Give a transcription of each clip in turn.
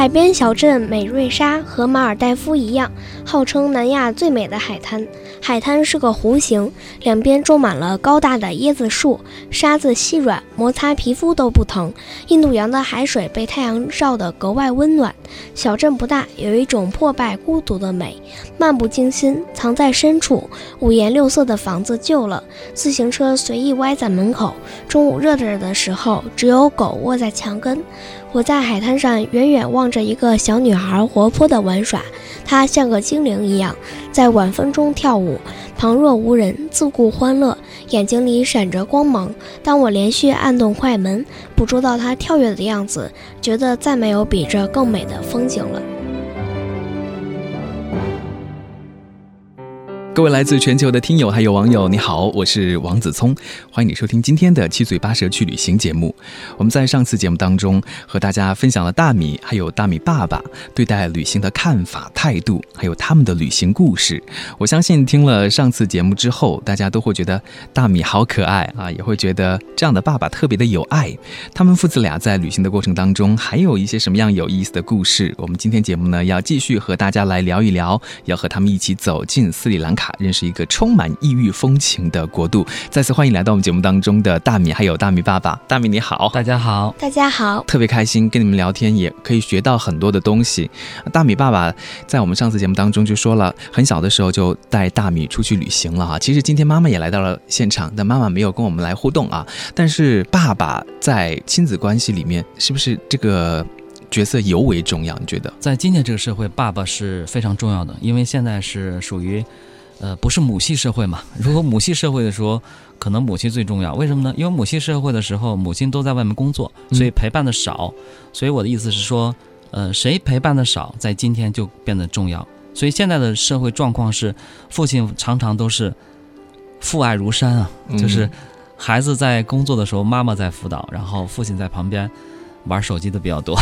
海边小镇美瑞莎和马尔代夫一样，号称南亚最美的海滩。海滩是个弧形，两边种满了高大的椰子树，沙子细软，摩擦皮肤都不疼。印度洋的海水被太阳照得格外温暖。小镇不大，有一种破败孤独的美，漫不经心，藏在深处。五颜六色的房子旧了，自行车随意歪在门口。中午热着的时候，只有狗卧在墙根。我在海滩上远远望着一个小女孩活泼的玩耍，她像个精灵一样在晚风中跳舞，旁若无人，自顾欢乐，眼睛里闪着光芒。当我连续按动快门，捕捉到她跳跃的样子，觉得再没有比这更美的风景了。各位来自全球的听友还有网友，你好，我是王子聪，欢迎你收听今天的七嘴八舌去旅行节目。我们在上次节目当中和大家分享了大米还有大米爸爸对待旅行的看法态度，还有他们的旅行故事。我相信听了上次节目之后，大家都会觉得大米好可爱啊，也会觉得这样的爸爸特别的有爱。他们父子俩在旅行的过程当中，还有一些什么样有意思的故事？我们今天节目呢，要继续和大家来聊一聊，要和他们一起走进斯里兰卡。认识一个充满异域风情的国度。再次欢迎来到我们节目当中的大米，还有大米爸爸。大米你好，大家好，大家好，特别开心跟你们聊天，也可以学到很多的东西。大米爸爸在我们上次节目当中就说了，很小的时候就带大米出去旅行了哈。其实今天妈妈也来到了现场，但妈妈没有跟我们来互动啊。但是爸爸在亲子关系里面是不是这个角色尤为重要？你觉得？在今天这个社会，爸爸是非常重要的，因为现在是属于。呃，不是母系社会嘛？如果母系社会的时候，可能母亲最重要。为什么呢？因为母系社会的时候，母亲都在外面工作，所以陪伴的少。所以我的意思是说，呃，谁陪伴的少，在今天就变得重要。所以现在的社会状况是，父亲常常都是父爱如山啊，就是孩子在工作的时候，妈妈在辅导，然后父亲在旁边。玩手机的比较多，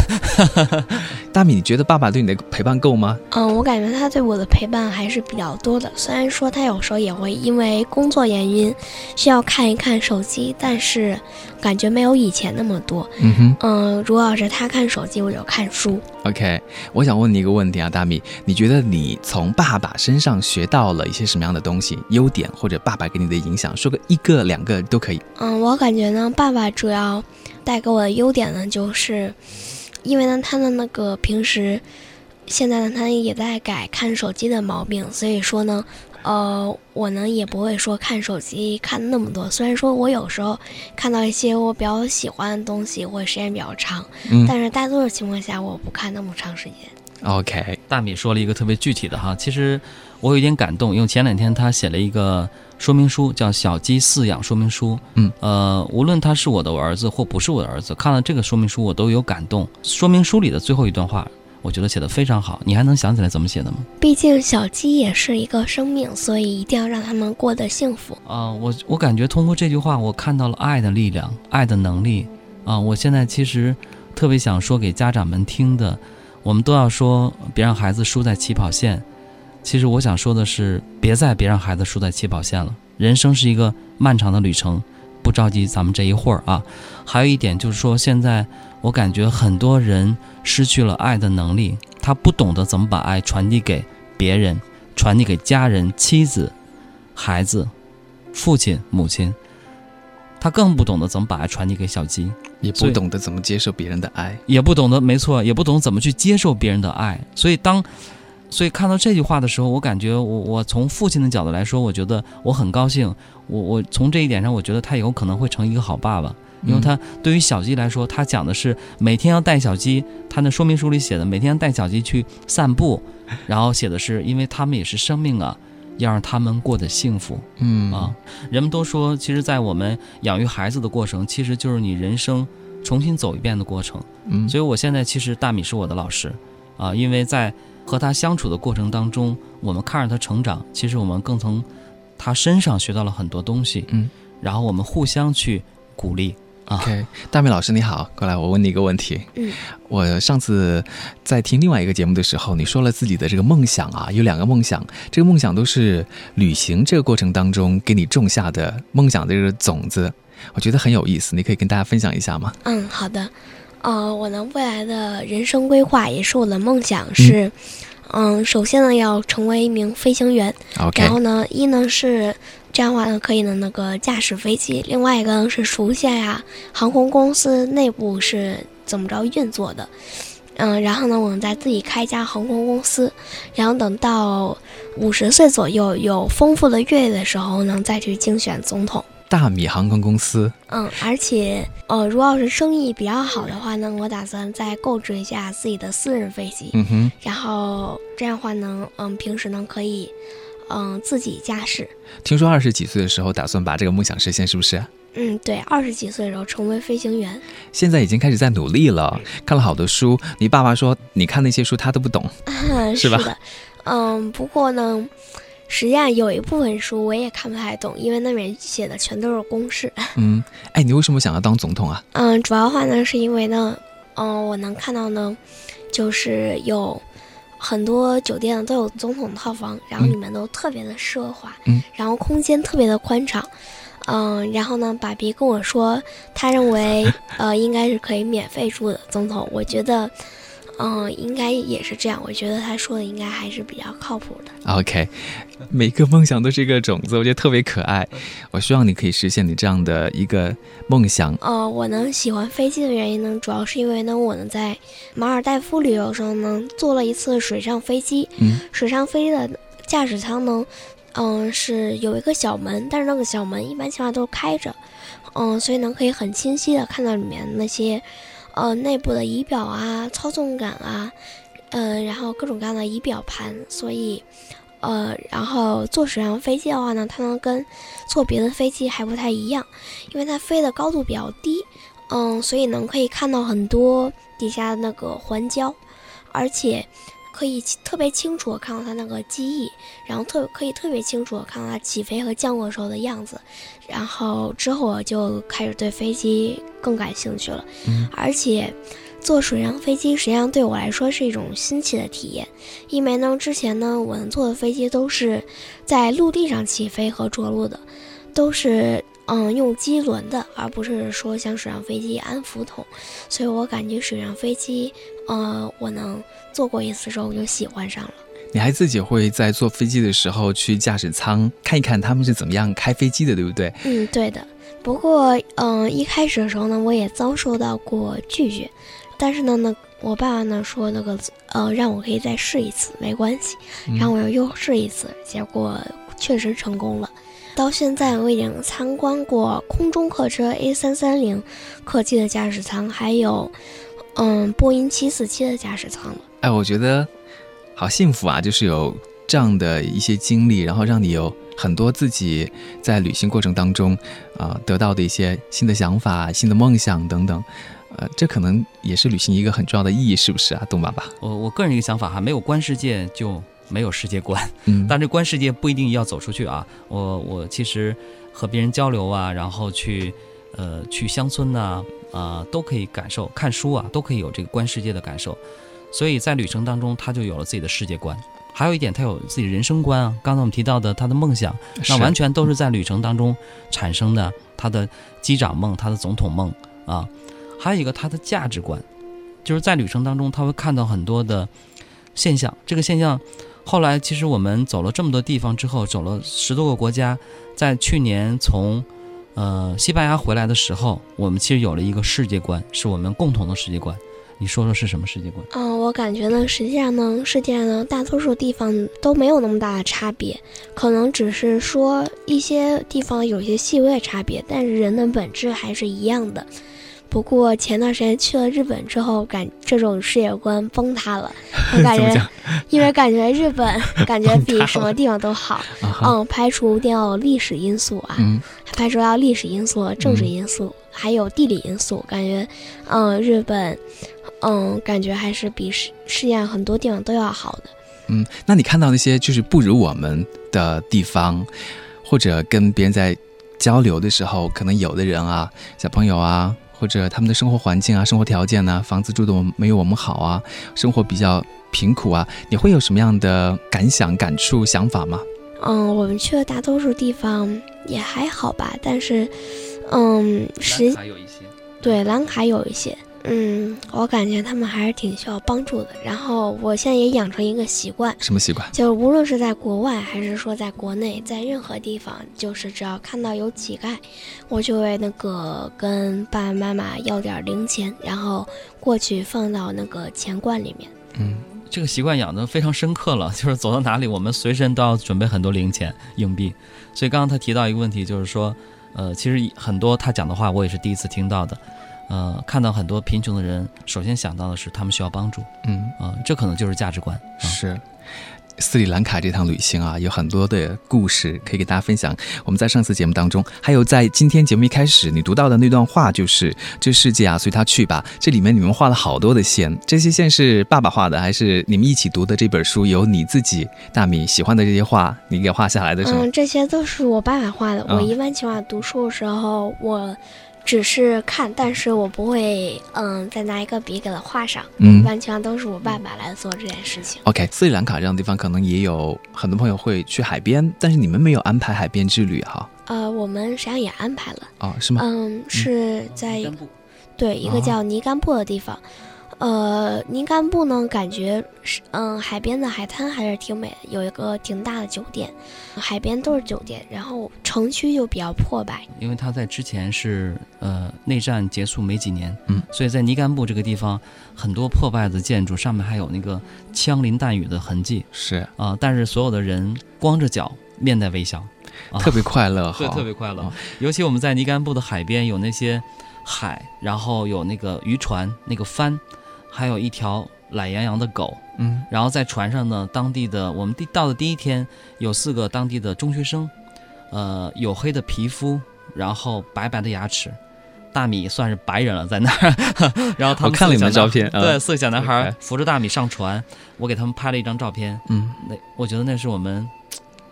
大米，你觉得爸爸对你的陪伴够吗？嗯，我感觉他对我的陪伴还是比较多的。虽然说他有时候也会因为工作原因需要看一看手机，但是感觉没有以前那么多。嗯哼，嗯，如果要是他看手机，我就看书。OK，我想问你一个问题啊，大米，你觉得你从爸爸身上学到了一些什么样的东西？优点或者爸爸给你的影响，说个一个两个都可以。嗯，我感觉呢，爸爸主要。带给我的优点呢，就是，因为呢，他的那个平时，现在呢，他也在改看手机的毛病，所以说呢，呃，我呢也不会说看手机看那么多。虽然说我有时候看到一些我比较喜欢的东西，会时间比较长，但是大多数情况下我不看那么长时间。OK，大米说了一个特别具体的哈，其实我有一点感动，因为前两天他写了一个。说明书叫《小鸡饲养说明书》。嗯，呃，无论他是我的儿子或不是我的儿子，看了这个说明书，我都有感动。说明书里的最后一段话，我觉得写的非常好。你还能想起来怎么写的吗？毕竟小鸡也是一个生命，所以一定要让他们过得幸福。啊，我我感觉通过这句话，我看到了爱的力量，爱的能力。啊，我现在其实特别想说给家长们听的，我们都要说别让孩子输在起跑线。其实我想说的是，别再别让孩子输在起跑线了。人生是一个漫长的旅程，不着急咱们这一会儿啊。还有一点就是说，现在我感觉很多人失去了爱的能力，他不懂得怎么把爱传递给别人，传递给家人、妻子、孩子、父亲、母亲，他更不懂得怎么把爱传递给小鸡，也不懂得怎么接受别人的爱，也不懂得，没错，也不懂怎么去接受别人的爱。所以当。所以看到这句话的时候，我感觉我我从父亲的角度来说，我觉得我很高兴。我我从这一点上，我觉得他有可能会成一个好爸爸，因为他对于小鸡来说，他讲的是每天要带小鸡，他那说明书里写的每天带小鸡去散步，然后写的是因为他们也是生命啊，要让他们过得幸福。嗯啊，人们都说，其实，在我们养育孩子的过程，其实就是你人生重新走一遍的过程。嗯，所以我现在其实大米是我的老师啊，因为在。和他相处的过程当中，我们看着他成长，其实我们更从他身上学到了很多东西。嗯，然后我们互相去鼓励啊。OK，大美老师你好，过来，我问你一个问题。嗯，我上次在听另外一个节目的时候，你说了自己的这个梦想啊，有两个梦想，这个梦想都是旅行这个过程当中给你种下的梦想的这个种子，我觉得很有意思，你可以跟大家分享一下吗？嗯，好的。呃，我呢未来的人生规划也是我的梦想是，嗯，首先呢要成为一名飞行员，OK，然后呢一呢是这样的话呢可以呢那个驾驶飞机，另外一个呢是熟悉呀航空公司内部是怎么着运作的。嗯，然后呢，我们再自己开一家航空公司，然后等到五十岁左右有丰富的阅历的时候呢，再去竞选总统。大米航空公司，嗯，而且呃，如果要是生意比较好的话呢，我打算再购置一下自己的私人飞机，嗯哼，然后这样的话呢，嗯，平时呢可以嗯自己驾驶。听说二十几岁的时候打算把这个梦想实现，是不是？嗯，对，二十几岁的时候成为飞行员。现在已经开始在努力了，看了好多书。你爸爸说你看那些书他都不懂，是吧是的，嗯，不过呢，实际上有一部分书我也看不太懂，因为那里面写的全都是公式。嗯，哎，你为什么想要当总统啊？嗯，主要话呢是因为呢，嗯，我能看到呢，就是有很多酒店都有总统套房，然后嗯里面都特别的奢华，嗯，然后空间特别的宽敞。嗯，然后呢，爸比跟我说，他认为 呃应该是可以免费住的总统，我觉得，嗯，应该也是这样。我觉得他说的应该还是比较靠谱的。OK，每个梦想都是一个种子，我觉得特别可爱。我希望你可以实现你这样的一个梦想。呃，我能喜欢飞机的原因呢，主要是因为呢，我呢在马尔代夫旅游的时候呢，坐了一次水上飞机。嗯，水上飞机的驾驶舱呢，嗯、是有一个小门，但是那个小门一般情况下都是开着，嗯、所以呢可以很清晰的看到里面那些，呃，内部的仪表啊、操纵杆啊，呃，然后各种各样的仪表盘，所以。呃，然后坐水上飞机的话呢，它能跟坐别的飞机还不太一样，因为它飞的高度比较低，嗯，所以能可以看到很多底下的那个环礁，而且可以特别清楚看到它那个机翼，然后特可以特别清楚看到它起飞和降落时候的样子，然后之后我就开始对飞机更感兴趣了，而且。坐水上飞机实际上对我来说是一种新奇的体验，因为呢，之前呢，我们坐的飞机都是在陆地上起飞和着陆的，都是嗯用机轮的，而不是说像水上飞机安浮筒，所以我感觉水上飞机，呃，我能坐过一次之后我就喜欢上了。你还自己会在坐飞机的时候去驾驶舱看一看他们是怎么样开飞机的，对不对？嗯，对的。不过，嗯、一开始的时候呢，我也遭受到过拒绝，但是呢，那，我爸爸呢说那个，呃，让我可以再试一次，没关系。嗯然后我又又试一次，结果确实成功了。到现在我已经参观过空中客车 A 三三零客机的驾驶舱，还有嗯波音七四七的驾驶舱了。哎，我觉得好幸福啊，就是有这样的一些经历，然后让你有很多自己在旅行过程当中啊、得到的一些新的想法、新的梦想等等。呃，这可能也是旅行一个很重要的意义，是不是啊，东爸爸？我我个人一个想法哈，没有观世界就没有世界观。嗯，但这观世界不一定要走出去啊。我我其实和别人交流啊，然后去呃去乡村呐啊、都可以感受，看书啊都可以有这个观世界的感受。所以在旅程当中，他就有了自己的世界观。还有一点，他有自己人生观啊。刚才我们提到的他的梦想，那完全都是在旅程当中产生的。他的机长梦，他的总统梦啊，还有一个他的价值观，就是在旅程当中他会看到很多的现象。这个现象后来其实我们走了这么多地方之后，走了十多个国家，在去年从呃西班牙回来的时候，我们其实有了一个世界观，是我们共同的世界观。你说说是什么世界观？嗯，我感觉呢，实际上呢，世界呢大多数地方都没有那么大的差别，可能只是说一些地方有些细微的差别，但是人的本质还是一样的。不过前段时间去了日本之后，感这种世界观崩塌了，我感觉因为感觉日本感觉比什么地方都好。嗯，排除掉历史因素啊，嗯，排除掉历史因素、政治嗯因素，还有地理因素，感觉，嗯，日本，嗯，感觉还是比世世界上很多地方都要好的。嗯，那你看到那些就是不如我们的地方，或者跟别人在交流的时候，可能有的人啊，小朋友啊，或者他们的生活环境啊、生活条件呢，房子住的没有我们好啊，生活比较贫苦啊，你会有什么样的感想、感触、想法吗？嗯，我们去的大多数地方也还好吧，但是，嗯，实还有一些，对兰卡有一些。嗯，我感觉他们还是挺需要帮助的。然后我现在也养成一个习惯，什么习惯？就是无论是在国外还是说在国内，在任何地方，就是只要看到有乞丐，我就会那个跟爸爸妈妈要点零钱，然后过去放到那个钱罐里面。嗯，这个习惯养得非常深刻了，就是走到哪里，我们随身都要准备很多零钱硬币。所以刚刚他提到一个问题，就是说，呃，其实很多他讲的话，我也是第一次听到的。呃，看到很多贫穷的人，首先想到的是他们需要帮助。嗯啊，这可能就是价值观。是。斯里兰卡这趟旅行啊，有很多的故事可以给大家分享。我们在上次节目当中，还有在今天节目一开始你读到的那段话，就是这世界啊，随他去吧。这里面你们画了好多的线，这些线是爸爸画的，还是你们一起读的这本书有你自己大米喜欢的这些画，你给画下来的？嗯，这些都是我爸爸画的。我一般情况下读书的时候，我。只是看，但是我不会，嗯，再拿一个笔给它画上。嗯，完全都是我爸爸来做这件事情。OK，斯里兰卡这样的地方，可能也有很多朋友会去海边，但是你们没有安排海边之旅哈？呃，我们实际上也安排了。哦，是吗？嗯，是在，对，一个叫尼甘布的地方。呃，尼甘布呢，感觉是嗯，海边的海滩还是挺美的，有一个挺大的酒店，海边都是酒店，然后城区就比较破败。因为它在之前是呃内战结束没几年，嗯，所以在尼甘布这个地方很多破败的建筑，上面还有那个枪林弹雨的痕迹，是啊，但是所有的人光着脚，面带微笑，特别快乐，对，特别快乐。尤其我们在尼甘布的海边有那些海，然后有那个渔船，那个帆。还有一条懒洋洋的狗，嗯，然后在船上呢，当地的我们第到的第一天，有四个当地的中学生，呃，黝黑的皮肤，然后白白的牙齿，大米算是白人了，在那儿，然后他们看了你们照片，对，四个小男孩扶着大米上船，我给他们拍了一张照片，嗯，那我觉得那是我们。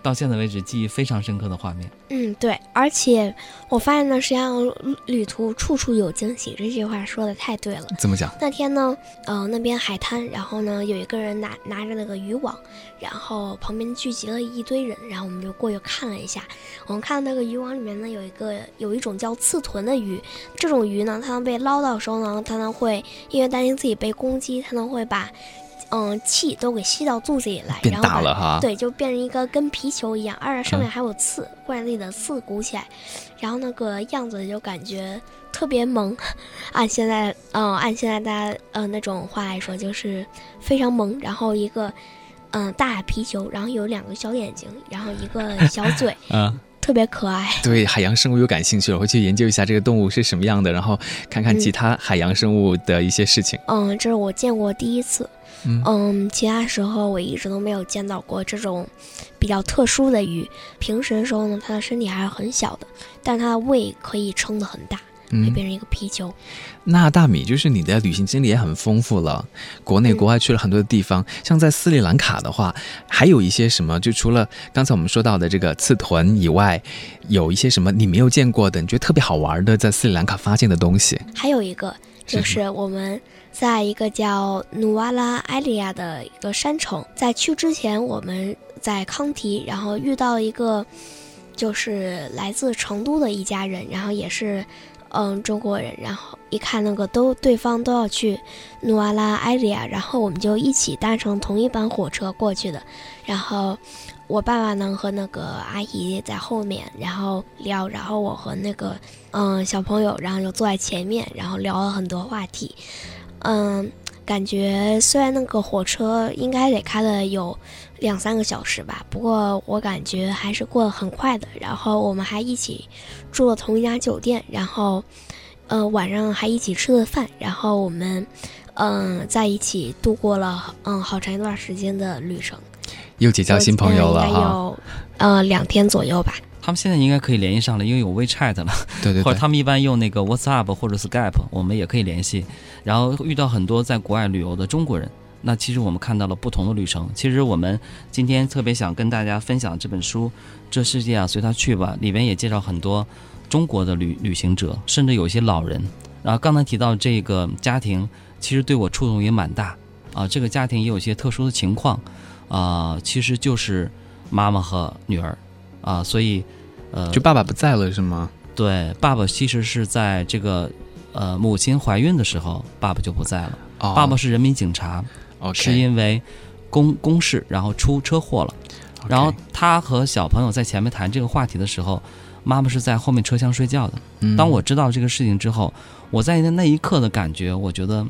到现在为止，记忆非常深刻的画面。嗯，对，而且我发现呢，实际上旅途处处有惊喜，这句话说的太对了。怎么讲？那天呢，呃，那边海滩，然后呢，有一个人拿拿着那个渔网，然后旁边聚集了一堆人，然后我们就过去看了一下。我们看到那个渔网里面呢，有一个有一种叫刺豚的鱼，这种鱼呢，它能被捞到的时候呢，它呢会因为担心自己被攻击，它呢会把。嗯，气都给吸到肚子里来，变大了哈。对，就变成一个跟皮球一样，而且上面还有刺，会把自己的刺鼓起来，然后那个样子就感觉特别萌。按现在，嗯，按现在大家嗯那种话来说，就是非常萌。然后一个嗯大皮球，然后有两个小眼睛，然后一个小嘴，嗯，特别可爱。对海洋生物又感兴趣了，会去研究一下这个动物是什么样的，然后看看其他海洋生物的一些事情。嗯，这是我见过第一次。嗯，其他时候我一直都没有见到过这种比较特殊的鱼。平时的时候呢，它的身体还是很小的，但它的胃可以撑得很大，会变成一个啤酒。那大米就是你的旅行经历也很丰富了，国内国外去了很多的地方。像在斯里兰卡的话，还有一些什么？就除了刚才我们说到的这个刺豚以外，有一些什么你没有见过的，你觉得特别好玩的，在斯里兰卡发现的东西？还有一个就是我们。在一个叫努瓦拉埃利亚的一个山城，在去之前，我们在康提，然后遇到一个，就是来自成都的一家人，然后也是，嗯，中国人，然后一看那个都对方都要去努瓦拉埃利亚，然后我们就一起搭乘同一班火车过去的，然后我爸爸呢和那个阿姨在后面，然后聊，然后我和那个嗯小朋友，然后就坐在前面，然后聊了很多话题。嗯，感觉虽然那个火车应该得开了有两三个小时吧，不过我感觉还是过得很快的。然后我们还一起住了同一家酒店，然后，呃，晚上还一起吃了饭，然后我们，嗯，在一起度过了嗯好长一段时间的旅程，又结交新朋友了哈。有呃两天左右吧。他们现在应该可以联系上了，因为有 WeChat 了。对对。或者他们一般用那个 WhatsApp 或者 Skype，我们也可以联系。然后遇到很多在国外旅游的中国人那其实我们看到了不同的旅程。其实我们今天特别想跟大家分享这本书《这世界啊随他去吧》，里边也介绍很多中国的旅旅行者，甚至有一些老人。然后刚才提到这个家庭，其实对我触动也蛮大啊。这个家庭也有一些特殊的情况啊，其实就是妈妈和女儿啊，所以呃，就爸爸不在了是吗？对，爸爸其实是在这个呃母亲怀孕的时候，爸爸就不在了。哦、爸爸是人民警察是因为公公事然后出车祸了。然后他和小朋友在前面谈这个话题的时候，妈妈是在后面车厢睡觉的。嗯当我知道这个事情之后，我在那一刻的感觉，我觉得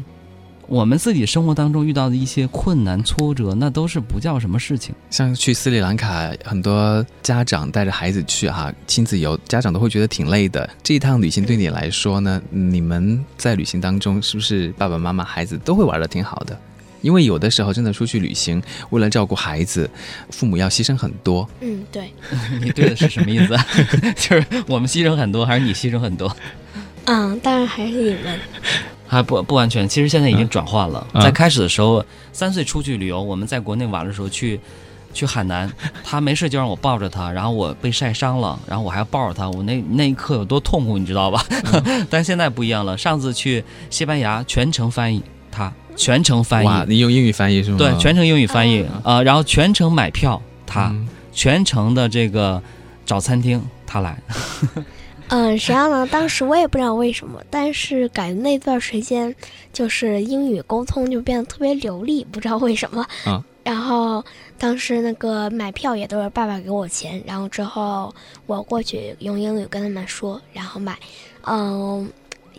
我们自己生活当中遇到的一些困难挫折，那都是不叫什么事情。像去斯里兰卡，很多家长带着孩子去哈，亲子游，家长都会觉得挺累的。这一趟旅行对你来说呢，你们在旅行当中是不是爸爸妈妈、孩子都会玩的挺好的？因为有的时候真的出去旅行，为了照顾孩子，父母要牺牲很多。嗯，对，你对的是什么意思？就是我们牺牲很多，还是你牺牲很多？嗯，当然还是你们。还不不完全，其实现在已经转换了。嗯在开始的时候，三岁出去旅游，我们在国内玩的时候去。去海南，他没事就让我抱着他，然后我被晒伤了，然后我还要抱着他，我那那一刻有多痛苦，你知道吧？但是现在不一样了，上次去西班牙全程翻译他，全程翻哇，译，你用英语翻译是吗？对，全程英语翻译嗯啊、呃然后全程买票他，嗯全程的这个找餐厅他来，嗯，实际上呢，当时我也不知道为什么，但是感觉那段时间就是英语沟通就变得特别流利，不知道为什么。啊然后当时那个买票也都是爸爸给我钱，然后之后我过去用英语跟他们说，然后买。嗯，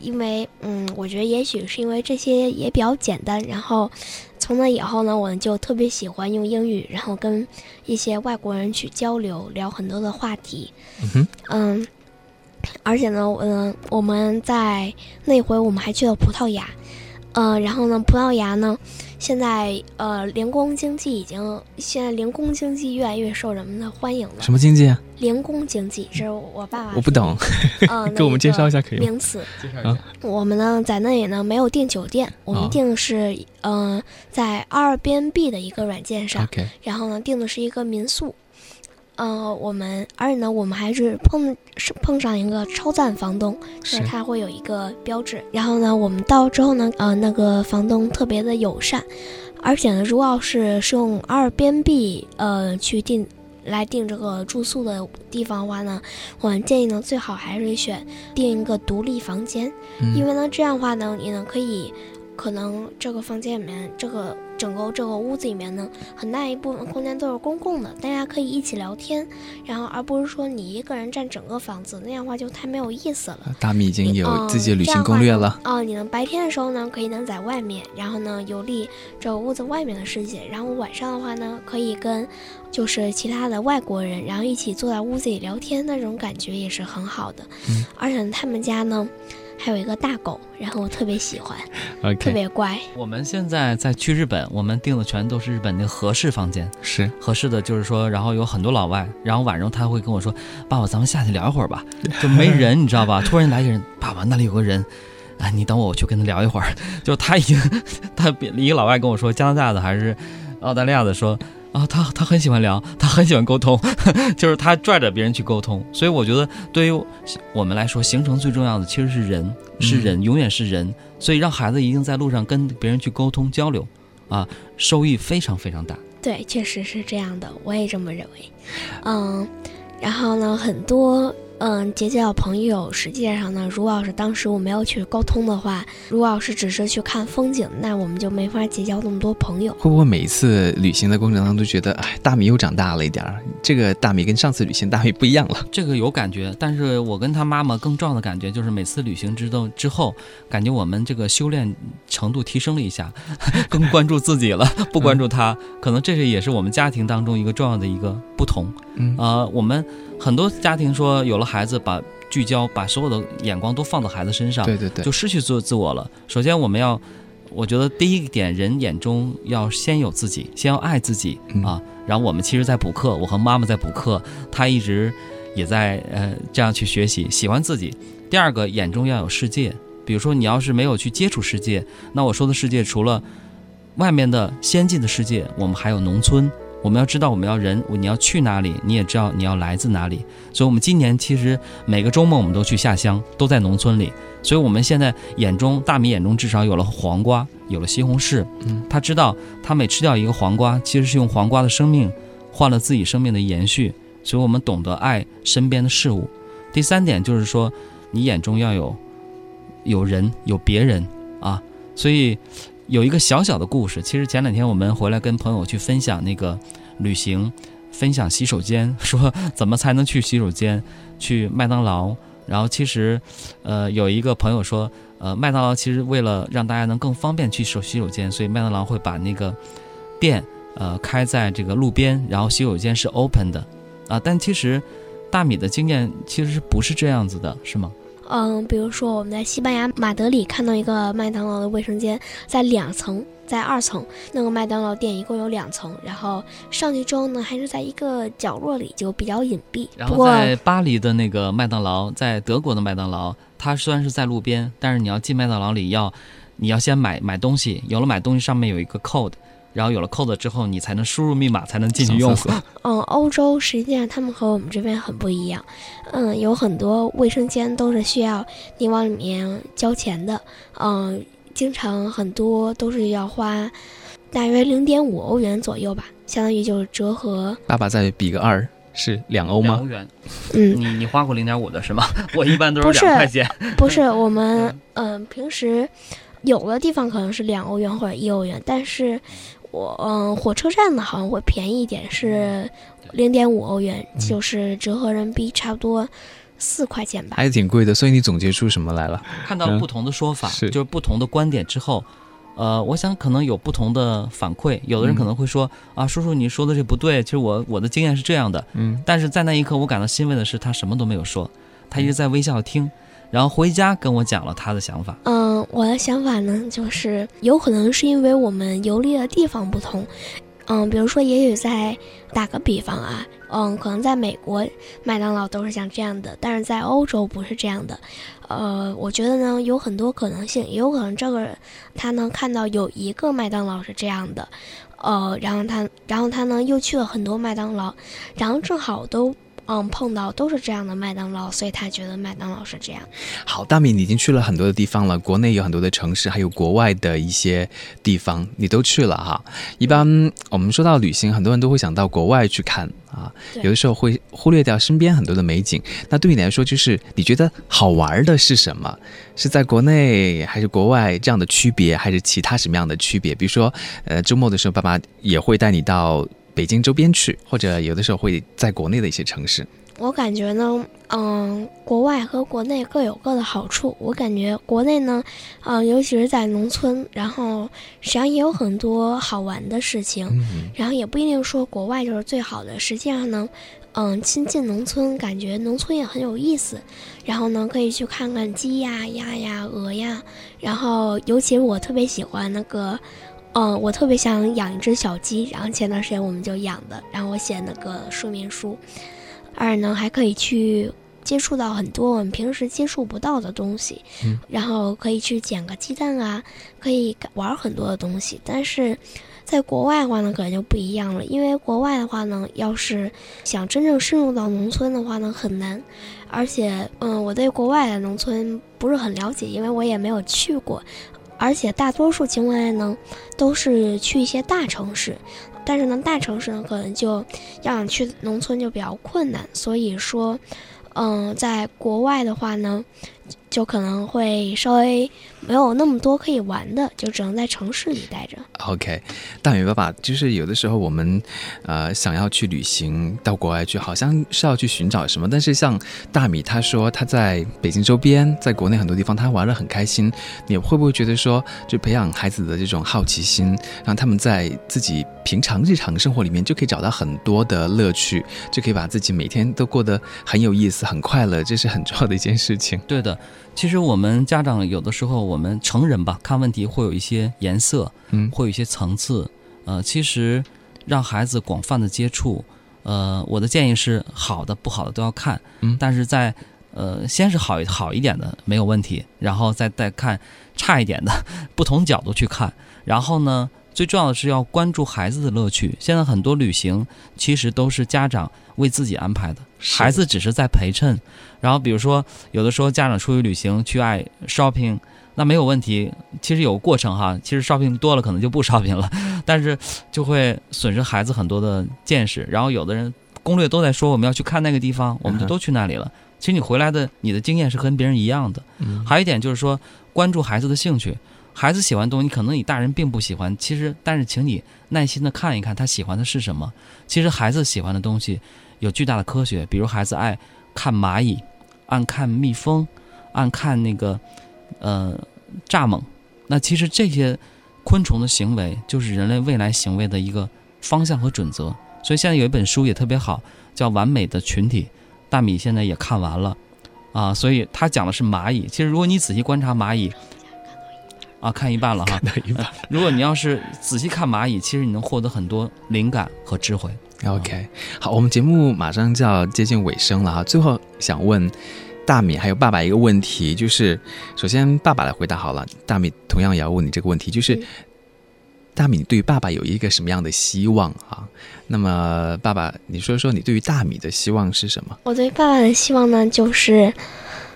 因为嗯，我觉得也许是因为这些也比较简单，然后从那以后呢，我就特别喜欢用英语，然后跟一些外国人去交流，聊很多的话题。嗯哼，嗯，而且呢，嗯、我们在那回我们还去了葡萄牙，呃，然后呢，葡萄牙呢，现在呃，零工经济已经现在零工经济越来越受人们的欢迎了。什么经济啊？零工经济，这是我爸爸我不懂，呃，给我们介绍一下可以吗？名词。介绍一下。我们呢在那里呢没有订酒店，我哦们订的是嗯、呃在 Airbnb 的一个软件上然后呢订的是一个民宿。呃，我们而且呢，我们还是碰是碰上一个超赞房东，就是是他会有一个标志。然后呢，我们到之后呢，呃，那个房东特别的友善，而且呢，如果要是是用 Airbnb 呃去订来订这个住宿的地方的话呢，我们建议呢最好还是选订一个独立房间，嗯因为呢这样的话呢，你呢可以可能这个房间里面这个整个这个屋子里面呢，很大一部分空间都是公共的，大家可以一起聊天，然后而不是说你一个人占整个房子，那样的话就太没有意思了。大米已经有嗯自己的旅行攻略了。哦，你呢白天的时候呢，可以能在外面，然后呢游历这个屋子外面的世界，然后晚上的话呢，可以跟就是其他的外国人，然后一起坐在屋子里聊天，那种感觉也是很好的。嗯而且他们家呢还有一个大狗，然后我特别喜欢，特别乖。我们现在在去日本，我们订的全都是日本那个合适房间。是合适的就是说，然后有很多老外，然后晚上他会跟我说：“爸爸，咱们下去聊一会儿吧。” 就没人，你知道吧？突然来一个人，爸爸那里有个人，啊，你等我，我去跟他聊一会儿。就他已经，他比一个老外跟我说，加拿大的还是澳大利亚的说。啊，他他很喜欢聊，他很喜欢沟通，就是他拽着别人去沟通。所以我觉得，对于我们来说，行程最重要的其实是人，是人，永远是人。所以让孩子一定在路上跟别人去沟通交流，啊，收益非常非常大。对，确实是这样的，我也这么认为。嗯，然后呢，很多嗯结交朋友，实际上呢，如果要是当时我没有去沟通的话，如果要是只是去看风景，那我们就没法结交那么多朋友。会不会每一次旅行的过程当中都觉得，哎，大米又长大了一点儿？这个大米跟上次旅行大米不一样了。这个有感觉，但是我跟他妈妈更重要的感觉就是每次旅行之后之后，感觉我们这个修炼程度提升了一下，更关注自己了，不关注他。可能这是也是我们家庭当中一个重要的一个不同。嗯呃，我们很多家庭说有了孩子，把聚焦把所有的眼光都放到孩子身上，对对对，就失去自自我了。首先，我们要，我觉得第一点，人眼中要先有自己，先要爱自己、嗯啊。然后我们其实，在补课，我和妈妈在补课，她一直也在呃这样去学习，喜欢自己。第二个，眼中要有世界。比如说，你要是没有去接触世界，那我说的世界除了外面的先进的世界，我们还有农村。我们要知道我们要人，你要去哪里，你也知道你要来自哪里。所以，我们今年其实每个周末我们都去下乡，都在农村里。所以，我们现在眼中大米眼中至少有了黄瓜，有了西红柿。嗯，他知道他每吃掉一个黄瓜，其实是用黄瓜的生命换了自己生命的延续。所以我们懂得爱身边的事物。第三点就是说，你眼中要有有人，有别人啊。所以。有一个小小的故事，其实前两天我们回来跟朋友去分享那个旅行，分享洗手间，说怎么才能去洗手间，去麦当劳。然后其实，呃，有一个朋友说，呃，麦当劳其实为了让大家能更方便去手洗手间，所以麦当劳会把那个店呃开在这个路边，然后洗手间是 open 的，啊，但其实大米的经验其实不是这样子的，是吗？嗯，比如说我们在西班牙马德里看到一个麦当劳的卫生间，在两层，在二层。那个麦当劳店一共有两层，然后上去之后呢，还是在一个角落里，就比较隐蔽。然后在巴黎的那个麦当劳，在德国的麦当劳，它虽然是在路边，但是你要进麦当劳里要，你要先买买东西，有了买东西上面有一个 code。然后有了 code 之后，你才能输入密码，才能进去用。嗯，欧洲实际上他们和我们这边很不一样。嗯，有很多卫生间都是需要你往里面交钱的。嗯，经常很多都是要花大约零点五欧元左右吧，相当于就是折合。爸爸再比个二，是两欧吗？两欧元。嗯，你你花过零点五的是吗？我一般都是两块钱。不是，我们 嗯平时有的地方可能是两欧元或者一欧元，但是。我嗯，火车站呢好像会便宜一点，是零点五欧元，就是折合人民币差不多四块钱吧，还是挺贵的。所以你总结出什么来了？看到不同的说法，就是不同的观点之后，呃，我想可能有不同的反馈。有的人可能会说啊，叔叔你说的这不对，其实我我的经验是这样的。嗯，但是在那一刻我感到欣慰的是，他什么都没有说，他一直在微笑听。然后回家跟我讲了他的想法。嗯，我的想法呢，就是有可能是因为我们游历的地方不同。嗯，比如说，也许在打个比方啊，嗯，可能在美国麦当劳都是像这样的，但是在欧洲不是这样的。呃，我觉得呢，有很多可能性，也有可能这个人他能看到有一个麦当劳是这样的，呃，然后他，然后他呢又去了很多麦当劳，然后正好都。嗯，碰到都是这样的麦当劳，所以他觉得麦当劳是这样。好，大米，你已经去了很多的地方了，国内有很多的城市，还有国外的一些地方，你都去了哈。一般我们说到旅行，很多人都会想到国外去看啊，有的时候会忽略掉身边很多的美景。那对你来说，就是你觉得好玩的是什么？是在国内还是国外这样的区别，还是其他什么样的区别？比如说，呃，周末的时候，爸爸也会带你到。北京周边去，或者有的时候会在国内的一些城市。我感觉呢，嗯，国外和国内各有各的好处。我感觉国内呢，嗯，尤其是在农村，然后实际上也有很多好玩的事情。然后也不一定说国外就是最好的。实际上呢，嗯，亲近农村，感觉农村也很有意思。然后呢，可以去看看鸡呀、鸭呀、鹅呀。然后，尤其是我特别喜欢那个。嗯，我特别想养一只小鸡，然后前段时间我们就养的，然后我写那个说明书。二呢，还可以去接触到很多我们平时接触不到的东西，然后可以去捡个鸡蛋啊，可以玩很多的东西。但是在国外的话呢，可能就不一样了，因为国外的话呢，要是想真正深入到农村的话呢，很难。而且，嗯，我对国外的农村不是很了解，因为我也没有去过。而且大多数情况下呢，都是去一些大城市，但是呢，大城市呢可能就要想去农村就比较困难。所以说，嗯，在国外的话呢。就可能会稍微没有那么多可以玩的，就只能在城市里待着。OK，大米爸爸，就是有的时候我们，呃，想要去旅行到国外去，好像是要去寻找什么。但是像大米他说他在北京周边，在国内很多地方他玩的很开心。你会不会觉得说，就培养孩子的这种好奇心，让他们在自己平常日常生活里面就可以找到很多的乐趣，就可以把自己每天都过得很有意思、很快乐，这是很重要的一件事情。对的。其实我们家长有的时候，我们成人吧，看问题会有一些颜色，嗯，会有一些层次，呃，其实让孩子广泛的接触，呃，我的建议是好的、不好的都要看，嗯，但是在呃，先是好好一点的没有问题，然后再再看差一点的，不同角度去看，然后呢。最重要的是要关注孩子的乐趣。现在很多旅行其实都是家长为自己安排的，孩子只是在陪衬。然后比如说，有的时候家长出去旅行去爱 shopping，那没有问题，其实有个过程哈。其实 shopping 多了可能就不 shopping 了，但是就会损失孩子很多的见识。然后有的人攻略都在说我们要去看那个地方，我们就都去那里了。其实你回来的你的经验是跟别人一样的。嗯还有一点就是说，关注孩子的兴趣。孩子喜欢的东西，可能你大人并不喜欢。其实，但是请你耐心的看一看他喜欢的是什么。其实孩子喜欢的东西有巨大的科学，比如孩子爱看蚂蚁，爱看蜜蜂，爱看那个呃蚱蜢。那其实这些昆虫的行为，就是人类未来行为的一个方向和准则。所以现在有一本书也特别好，叫《完美的群体》，大米现在也看完了。啊，所以他讲的是蚂蚁。其实，如果你仔细观察蚂蚁，啊，看一半了哈。那一把 如果你要是仔细看蚂蚁，其实你能获得很多灵感和智慧。OK，好，我们节目马上就要接近尾声了哈。最后想问大米还有爸爸一个问题，就是首先爸爸来回答好了，大米同样也要问你这个问题，就是嗯大米对于爸爸有一个什么样的希望啊？那么爸爸，你说说你对于大米的希望是什么？我对爸爸的希望呢，就是，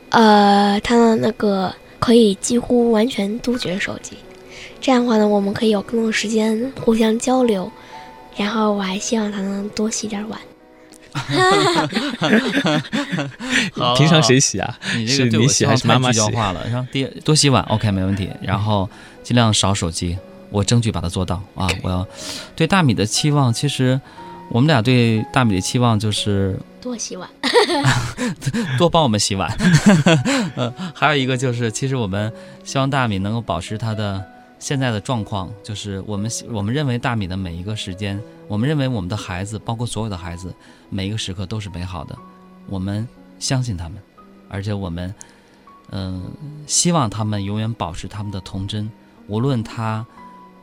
呃，他的那个可以几乎完全杜绝手机，这样的话呢，我们可以有更多时间互相交流。然后我还希望他能多洗点碗。好平常谁洗啊？你这个对我希望你洗还是妈太妈洗？聚焦化了。然后第多洗碗，OK 没问题。然后尽量少手机，我争取把它做到啊我要对大米的期望，其实我们俩对大米的期望就是多洗碗。多帮我们洗碗。呃，还有一个就是，其实我们希望大米能够保持它的现在的状况，就是我们我们认为大米的每一个时间，我们认为我们的孩子，包括所有的孩子，每一个时刻都是美好的。我们相信他们，而且我们，嗯、希望他们永远保持他们的童真，无论他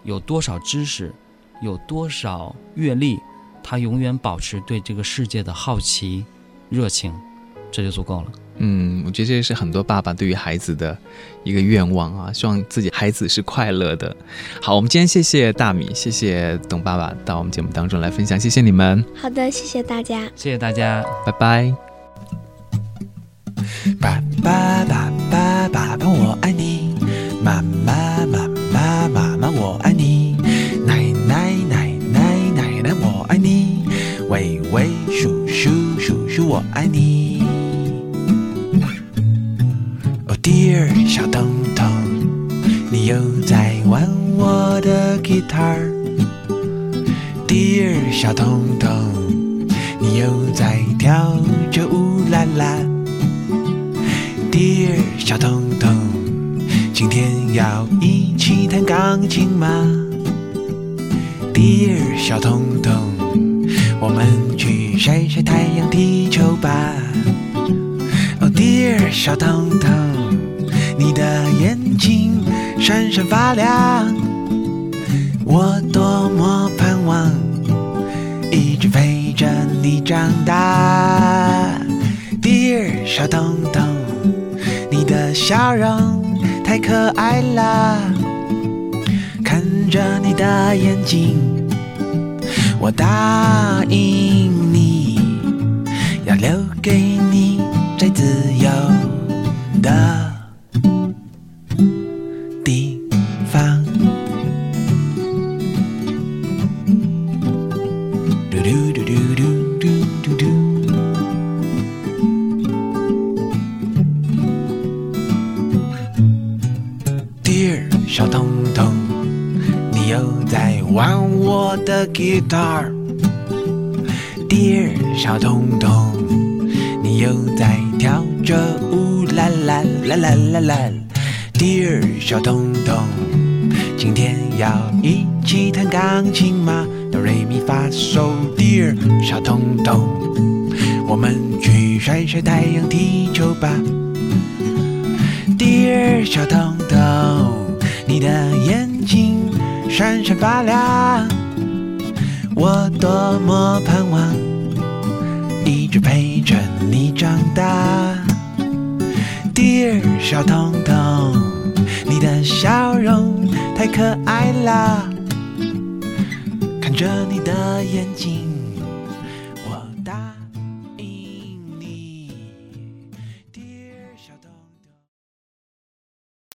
有多少知识，有多少阅历，他永远保持对这个世界的好奇、热情，这就足够了。嗯，我觉得这是很多爸爸对于孩子的一个愿望啊，希望自己孩子是快乐的。好，我们今天谢谢大米，谢谢董爸爸到我们节目当中来分享，谢谢你们，好的，谢谢大家。谢谢大家。拜拜。爸爸爸爸爸爸我爱你，妈妈妈妈妈妈我爱你，奶奶奶奶奶奶我爱你，喂喂叔叔叔叔我爱你。dear，小彤彤，你又在玩我的 guitar。Dear，小彤彤，你又在跳着舞啦啦。Dear 小彤彤，今天要一起弹钢琴吗？Dear 小彤彤，我们去晒晒太阳、踢球吧。Oh dear 小彤彤，你的眼睛闪闪发亮，我多么盼望一直陪着你长大。Dear 小彤彤。你的笑容太可爱了，看着你的眼睛，我答应你，要留给你最自由的在玩我的 guitar。Dear 小彤彤，你又在跳着舞啦啦啦啦啦啦。Dear 小彤彤，今天要一起弹钢琴吗？哆瑞咪发嗦。Dear 小彤彤，我们去晒晒太阳、踢球吧。Dear 小彤彤，你的眼睛闪闪发亮，我多么盼望一直陪着你长大。Dear 小童童，你的笑容太可爱啦，看着你的眼睛。